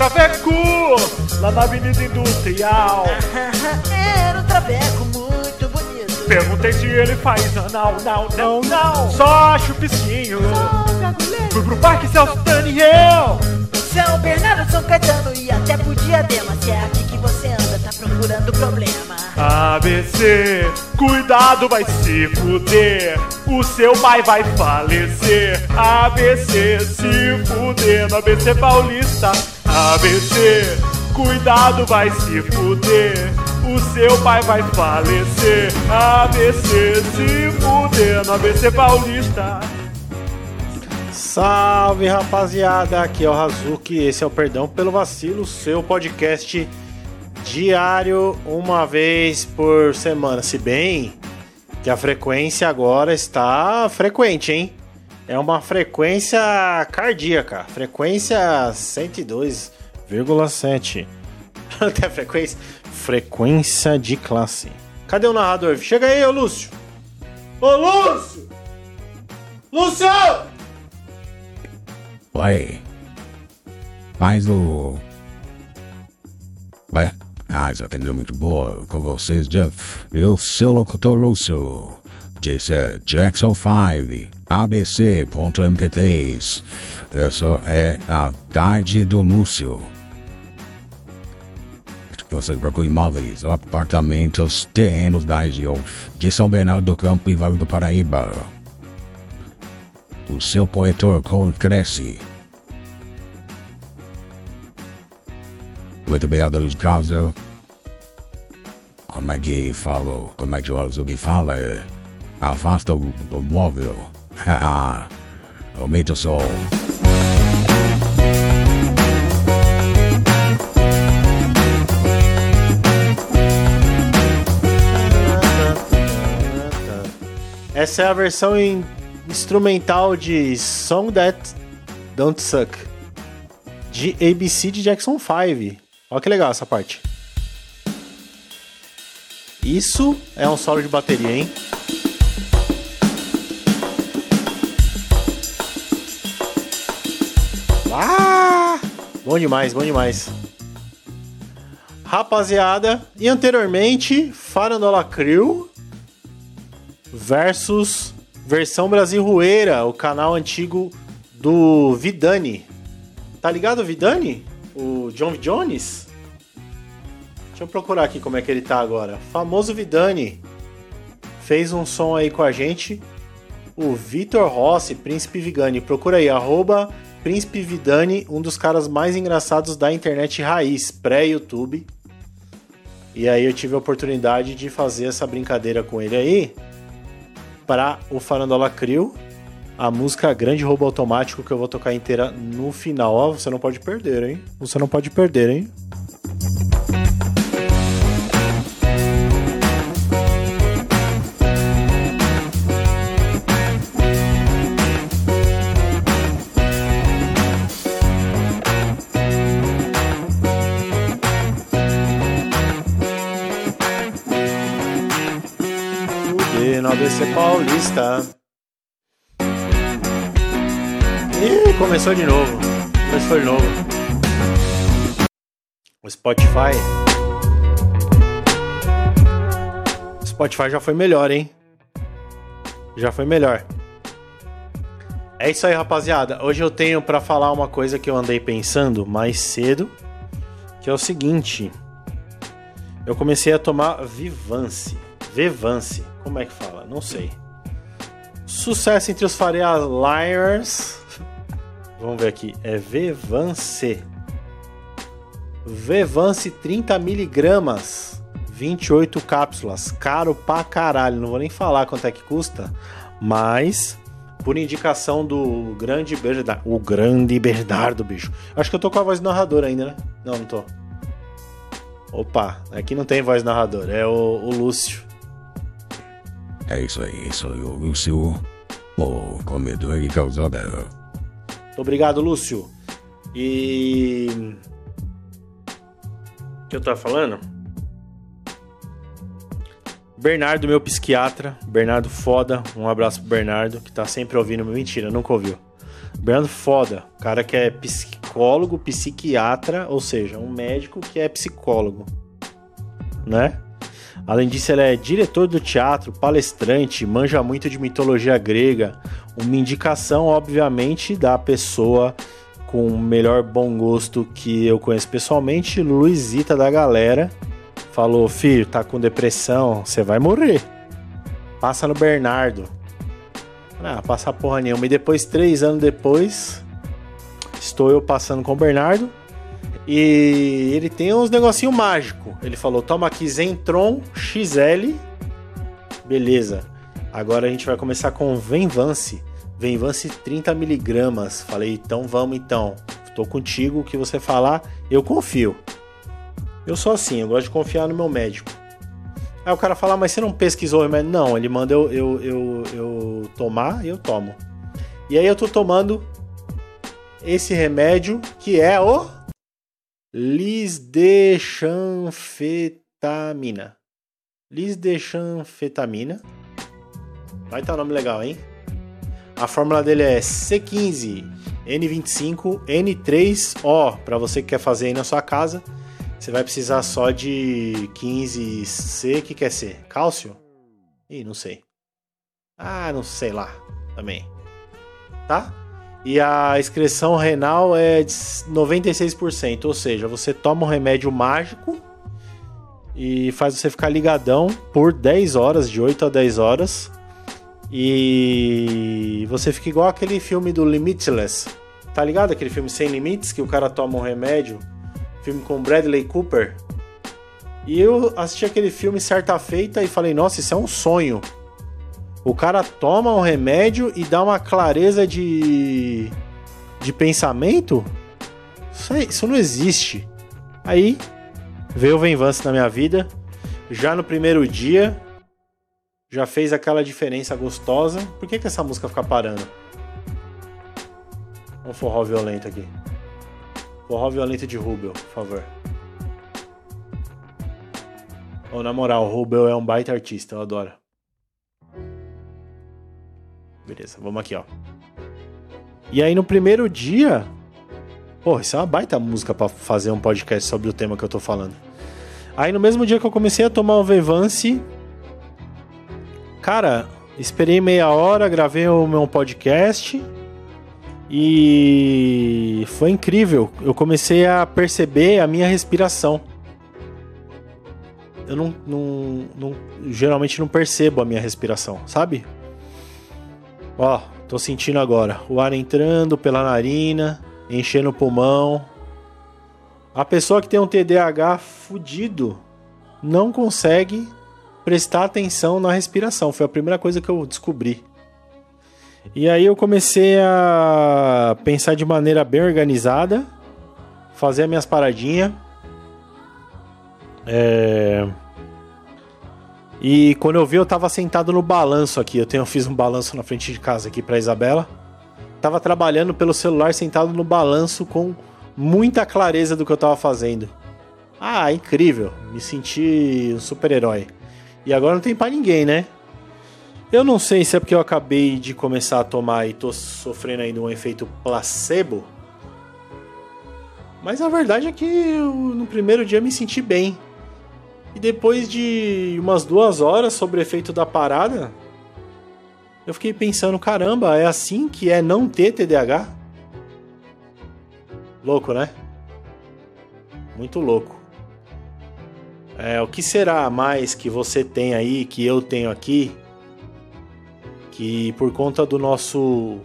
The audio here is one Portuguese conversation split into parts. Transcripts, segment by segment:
Traveco, lá na Avenida Industrial. Era um traveco muito bonito. Perguntei se ele faz anal, não, não, não. Só chupisquinho. Fui pro Parque Celso Daniel. São Bernardo, São Caetano e até pro Diadema. Se é aqui que você anda, tá procurando problema. ABC, cuidado, vai se fuder. O seu pai vai falecer. ABC, se fuder no ABC Paulista. ABC, cuidado, vai se fuder. O seu pai vai falecer. ABC, se fuder no ABC Paulista. Salve rapaziada, aqui é o Razuki, esse é o Perdão pelo Vacilo, seu podcast diário, uma vez por semana. Se bem que a frequência agora está frequente, hein? É uma frequência cardíaca, frequência 102,7. Até frequência, frequência de classe. Cadê o narrador? Chega aí, ô Lúcio! Ô Lúcio! Lúcio! Vai. Faz o. Vai. Ah, já atendeu muito boa com vocês, Jeff. Eu sou o locutor Lúcio. Disse é Jackson 5, ABC.mp3. Essa é a tarde do Lúcio. Você procura imóveis, apartamentos, terrenos da região de São Bernardo do Campo e Vale do Paraíba. O seu poetor cresce. Muito bem, Adeus Casa. Como é que falou? Como é que o fala? Afasta o móvel. Aumenta o som. Essa é a versão em instrumental de Song That Don't Suck de ABC de Jackson 5. Olha que legal essa parte. Isso é um solo de bateria, hein? Bom demais, bom demais. Rapaziada, e anteriormente, Farandola Crew versus Versão Brasil Rueira, o canal antigo do Vidani. Tá ligado, Vidani? O John Jones? Deixa eu procurar aqui como é que ele tá agora. Famoso Vidani. Fez um som aí com a gente. O Vitor Rossi, Príncipe Vigani. Procura aí, arroba Príncipe Vidani, um dos caras mais engraçados da internet raiz, pré-YouTube. E aí eu tive a oportunidade de fazer essa brincadeira com ele aí para o Farandola Crew. A música Grande Roubo Automático que eu vou tocar inteira no final. Ó, você não pode perder, hein? Você não pode perder, hein? Paulista. Ih, começou de novo. Começou de novo. O Spotify. O Spotify já foi melhor, hein? Já foi melhor. É isso aí, rapaziada. Hoje eu tenho para falar uma coisa que eu andei pensando mais cedo, que é o seguinte. Eu comecei a tomar Vivance. Vivance. Como é que fala? Não sei. Sucesso entre os Faria Liars. Vamos ver aqui. É Vevance. Vevance 30 miligramas. 28 cápsulas. Caro pra caralho. Não vou nem falar quanto é que custa. Mas, por indicação do grande Bernardo. O grande Bernardo, bicho. Acho que eu tô com a voz do narrador ainda, né? Não, não tô. Opa, aqui não tem voz narrador. É o, o Lúcio. É isso aí, sou eu, Lúcio. O comedor e causada. Muito obrigado, Lúcio. E. O que eu tava falando? Bernardo, meu psiquiatra. Bernardo foda. Um abraço pro Bernardo, que tá sempre ouvindo. Mentira, nunca ouviu. Bernardo foda. Cara que é psicólogo, psiquiatra, ou seja, um médico que é psicólogo, né? Além disso, ele é diretor do teatro, palestrante, manja muito de mitologia grega. Uma indicação, obviamente, da pessoa com o melhor bom gosto que eu conheço pessoalmente, Luizita da galera. Falou, filho, tá com depressão, você vai morrer. Passa no Bernardo. Ah, passar porra nenhuma. E depois, três anos depois, estou eu passando com o Bernardo. E ele tem uns negocinho mágico. Ele falou: toma aqui Zentron XL. Beleza. Agora a gente vai começar com Venvance. Venvance 30mg. Falei, então vamos então. Tô contigo, o que você falar, eu confio. Eu sou assim, eu gosto de confiar no meu médico. Aí o cara fala, mas você não pesquisou o remédio? Não, ele manda eu, eu, eu, eu tomar e eu tomo. E aí eu tô tomando esse remédio que é o lisdexanfetamina. Lisdexanfetamina. Vai estar tá um nome legal, hein? A fórmula dele é C15 N25 N3O para você que quer fazer aí na sua casa. Você vai precisar só de 15C, que quer ser? Cálcio? Ih, não sei. Ah, não sei lá também. Tá? E a excreção renal é de 96%, ou seja, você toma um remédio mágico e faz você ficar ligadão por 10 horas, de 8 a 10 horas. E você fica igual aquele filme do Limitless. Tá ligado? Aquele filme Sem Limites, que o cara toma um remédio. Filme com Bradley Cooper. E eu assisti aquele filme certa feita e falei, nossa, isso é um sonho. O cara toma um remédio e dá uma clareza de, de pensamento? Isso, aí, isso não existe. Aí veio o Venvance na minha vida. Já no primeiro dia, já fez aquela diferença gostosa. Por que, que essa música fica parando? Um forró violento aqui. Forró violento de Rubel, por favor. Oh, na moral, o Rubel é um baita artista, eu adoro. Beleza, vamos aqui, ó. E aí no primeiro dia. Pô, isso é uma baita música para fazer um podcast sobre o tema que eu tô falando. Aí no mesmo dia que eu comecei a tomar o Vevance. Cara, esperei meia hora, gravei o meu podcast. E foi incrível. Eu comecei a perceber a minha respiração. Eu não, não, não geralmente não percebo a minha respiração, sabe? Ó, tô sentindo agora o ar entrando pela narina, enchendo o pulmão. A pessoa que tem um TDAH fudido não consegue prestar atenção na respiração. Foi a primeira coisa que eu descobri. E aí eu comecei a pensar de maneira bem organizada, fazer as minhas paradinhas. É... E quando eu vi, eu tava sentado no balanço aqui. Eu tenho, eu fiz um balanço na frente de casa aqui pra Isabela. Tava trabalhando pelo celular sentado no balanço com muita clareza do que eu tava fazendo. Ah, incrível. Me senti um super-herói. E agora não tem para ninguém, né? Eu não sei se é porque eu acabei de começar a tomar e tô sofrendo ainda um efeito placebo. Mas a verdade é que eu, no primeiro dia me senti bem. E depois de umas duas horas sobre o efeito da parada, eu fiquei pensando: caramba, é assim que é não ter TDAH? Louco, né? Muito louco. É, o que será mais que você tem aí, que eu tenho aqui, que por conta do nosso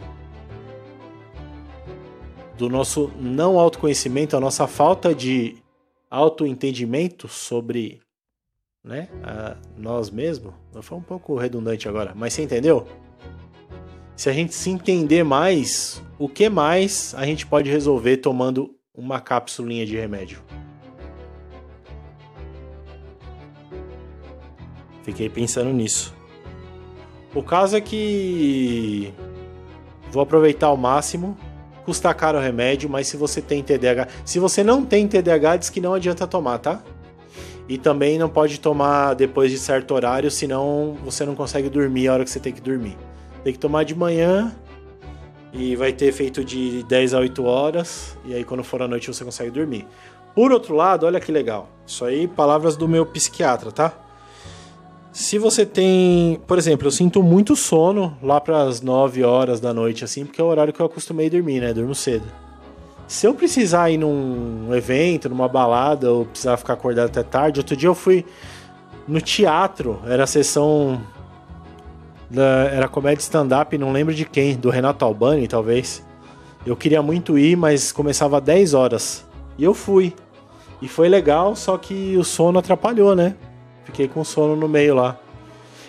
do nosso não autoconhecimento, a nossa falta de autoentendimento sobre né? A nós mesmos. Foi um pouco redundante agora, mas você entendeu? Se a gente se entender mais, o que mais a gente pode resolver tomando uma cápsulinha de remédio? Fiquei pensando nisso. O caso é que vou aproveitar ao máximo. Custa caro o remédio, mas se você tem TDAH, se você não tem TDAH, diz que não adianta tomar, tá? E também não pode tomar depois de certo horário, senão você não consegue dormir a hora que você tem que dormir. Tem que tomar de manhã E vai ter feito de 10 a 8 horas. E aí, quando for à noite, você consegue dormir. Por outro lado, olha que legal. Isso aí, palavras do meu psiquiatra, tá? Se você tem, por exemplo, eu sinto muito sono lá para as 9 horas da noite, assim, porque é o horário que eu acostumei a dormir, né? Durmo cedo. Se eu precisar ir num evento, numa balada, ou precisar ficar acordado até tarde, outro dia eu fui no teatro, era a sessão. Da, era comédia stand-up, não lembro de quem, do Renato Albani, talvez. Eu queria muito ir, mas começava às 10 horas. E eu fui. E foi legal, só que o sono atrapalhou, né? Fiquei com sono no meio lá.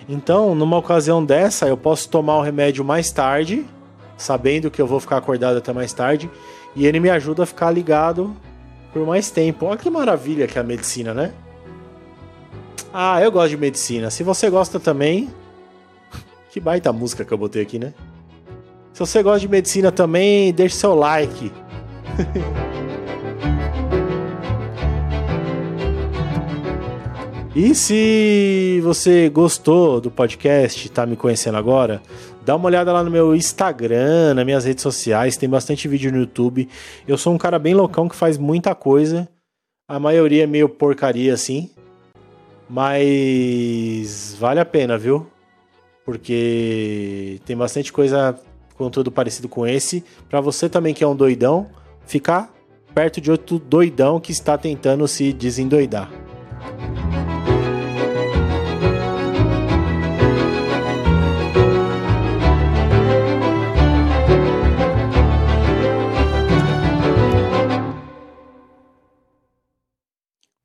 Então, numa ocasião dessa, eu posso tomar o remédio mais tarde, sabendo que eu vou ficar acordado até mais tarde, e ele me ajuda a ficar ligado por mais tempo. Olha que maravilha que é a medicina, né? Ah, eu gosto de medicina. Se você gosta também. Que baita música que eu botei aqui, né? Se você gosta de medicina também, deixe seu like. E se você gostou do podcast, tá me conhecendo agora, dá uma olhada lá no meu Instagram, nas minhas redes sociais, tem bastante vídeo no YouTube. Eu sou um cara bem loucão que faz muita coisa. A maioria é meio porcaria assim. Mas vale a pena, viu? Porque tem bastante coisa, conteúdo parecido com esse. Para você também que é um doidão, ficar perto de outro doidão que está tentando se desendoidar.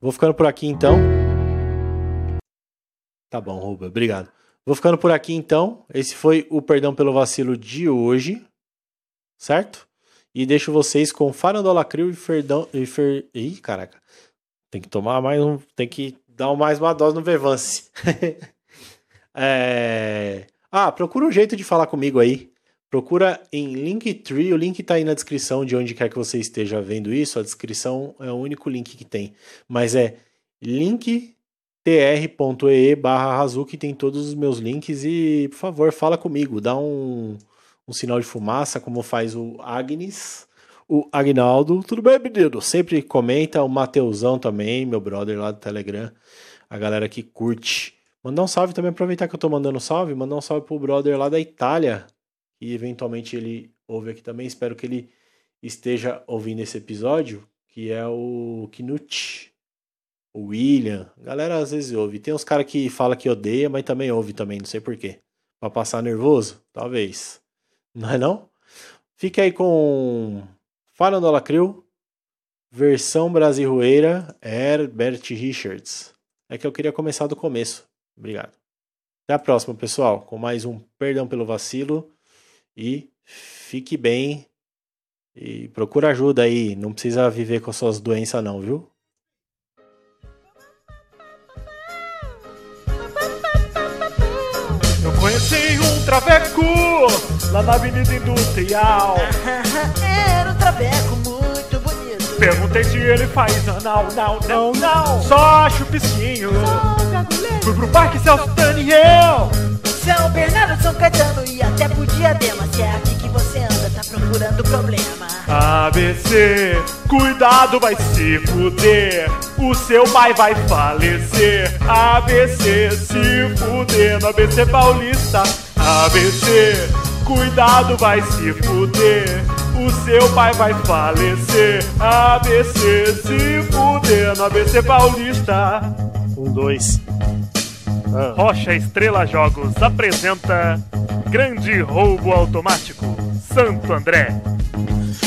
Vou ficando por aqui então. Tá bom, Ruba, obrigado. Vou ficando por aqui então. Esse foi o Perdão pelo Vacilo de hoje. Certo? E deixo vocês com Farandola Crio e Ferdão. E Fer... Ih, caraca. Tem que tomar mais um. Tem que dar mais uma dose no Vevance. é... Ah, procura um jeito de falar comigo aí. Procura em Linktree, o link está aí na descrição de onde quer que você esteja vendo isso. A descrição é o único link que tem. Mas é linktr.ee barra Hazuki, tem todos os meus links. E, por favor, fala comigo. Dá um, um sinal de fumaça, como faz o Agnes, o Agnaldo. Tudo bem, menino? Sempre comenta. O Mateusão também, meu brother lá do Telegram. A galera que curte. Mandar um salve também, aproveitar que eu tô mandando salve. Mandar um salve pro brother lá da Itália, e eventualmente ele ouve aqui também. Espero que ele esteja ouvindo esse episódio, que é o Knut, o William. A galera às vezes ouve. Tem uns caras que fala que odeia, mas também ouve também, não sei porquê. Pra passar nervoso? Talvez. Não é não? Fique aí com Farandola Crew, versão brasileira, Herbert Richards. É que eu queria começar do começo. Obrigado. Até a próxima, pessoal, com mais um Perdão pelo Vacilo. E fique bem. E procura ajuda aí. Não precisa viver com suas doenças, não, viu? Eu conheci um traveco lá na Avenida Industrial. Era um traveco muito bonito. Perguntei se ele faz anal, não, não, não. Só acho piscinho. Fui pro Parque Celso Daniel. São Bernardo, São Caetano e até pro Diadema. Se é aqui que você anda, tá procurando problema. ABC, cuidado, vai se fuder. O seu pai vai falecer. ABC, se fuder no ABC Paulista. ABC, cuidado, vai se fuder. O seu pai vai falecer. ABC, se fuder no ABC Paulista. Um, dois. Ah. Rocha Estrela Jogos apresenta Grande Roubo Automático Santo André.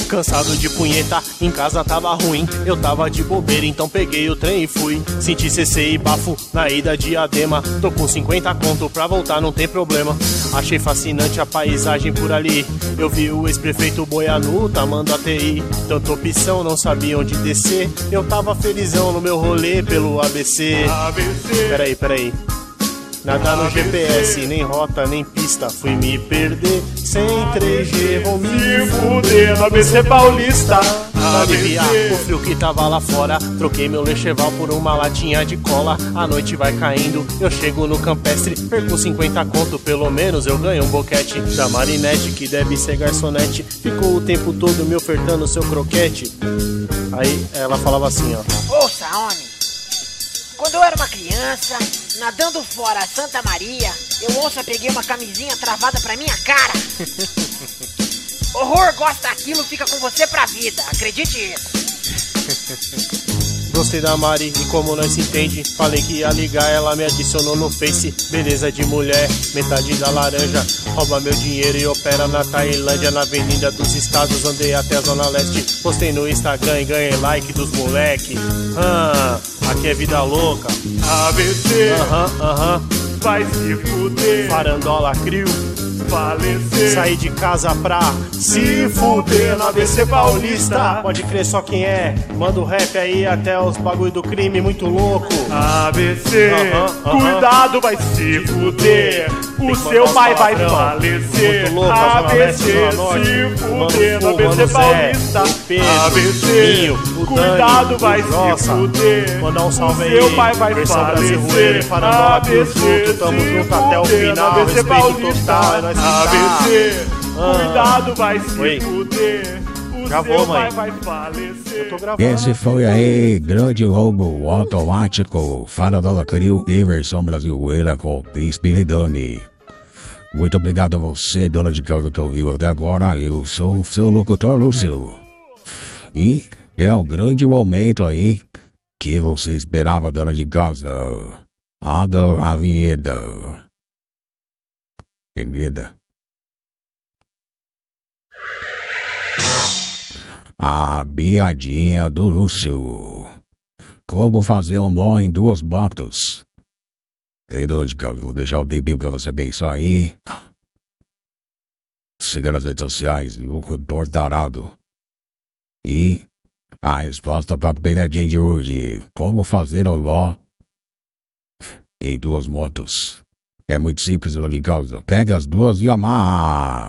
Cansado de punheta, em casa tava ruim. Eu tava de bobeira, então peguei o trem e fui. Senti CC e bafo na ida de Adema. Tô com 50 conto pra voltar, não tem problema. Achei fascinante a paisagem por ali. Eu vi o ex-prefeito Boianu tamando a TI. Tanta opção, não sabia onde descer. Eu tava felizão no meu rolê pelo ABC. ABC, Peraí, peraí. Nada no GPS, nem rota, nem pista. Fui me perder sem 3G, vou me fuder no ABC Paulista. Aliviar o frio que tava lá fora. Troquei meu lecheval por uma latinha de cola. A noite vai caindo, eu chego no campestre. Perco 50 conto, pelo menos eu ganho um boquete. Da Marinette, que deve ser garçonete. Ficou o tempo todo me ofertando seu croquete. Aí ela falava assim, ó. Ouça, homem. Quando eu era uma criança, nadando fora a Santa Maria, eu ouça peguei uma camisinha travada pra minha cara. Horror gosta daquilo, fica com você pra vida. Acredite isso. Gostei da Mari e como nós se entende Falei que ia ligar, ela me adicionou no Face. Beleza de mulher, metade da laranja. Rouba meu dinheiro e opera na Tailândia Na avenida dos estados, andei até a zona leste. Postei no Instagram e ganhei like dos moleque. Ah, Aqui é vida louca. ABC. Aham, aham, Vai se fuder. farandola crio Falecer. Saí de casa pra se fuder no ABC Paulista Pode crer só quem é Manda o rap aí até os bagulho do crime muito louco ABC, Aham, aham. cuidado, vai se fuder. O seu pai vai falecer. Louco, ABC, se fuder ABC Mano Zé, Paulista. Pedro, ABC, Minho, o cuidado, Dani, vai o se fuder. Mandar um salve o aí, seu pai vai falecer. brasileira e farandola Cruz junto, tamo junto até o final, ABC respeito Paulista. total, é nóis ABC, Ah. cuidado, vai se Oi. fuder. O Gravou, seu mãe. pai vai falecer. Tô gravando. Esse foi aí, grande roubo automático, Faradola Crio e versão brasileira com Pispiridone. Muito obrigado a você, dona de casa que ouviu até agora. Eu sou o seu locutor Lúcio. E é o grande momento aí que você esperava, dona de casa. Adoro a vinheta. Vinheta. A piadinha do Lúcio. Como fazer um nó em duas botas? Ei, casa, vou deixar o tempinho pra você pensar aí. Siga nas redes sociais, locutor tarado. E a resposta pra pegadinha de hoje. Como fazer um nó em duas motos? É muito simples, casa. Pega as duas e amarra.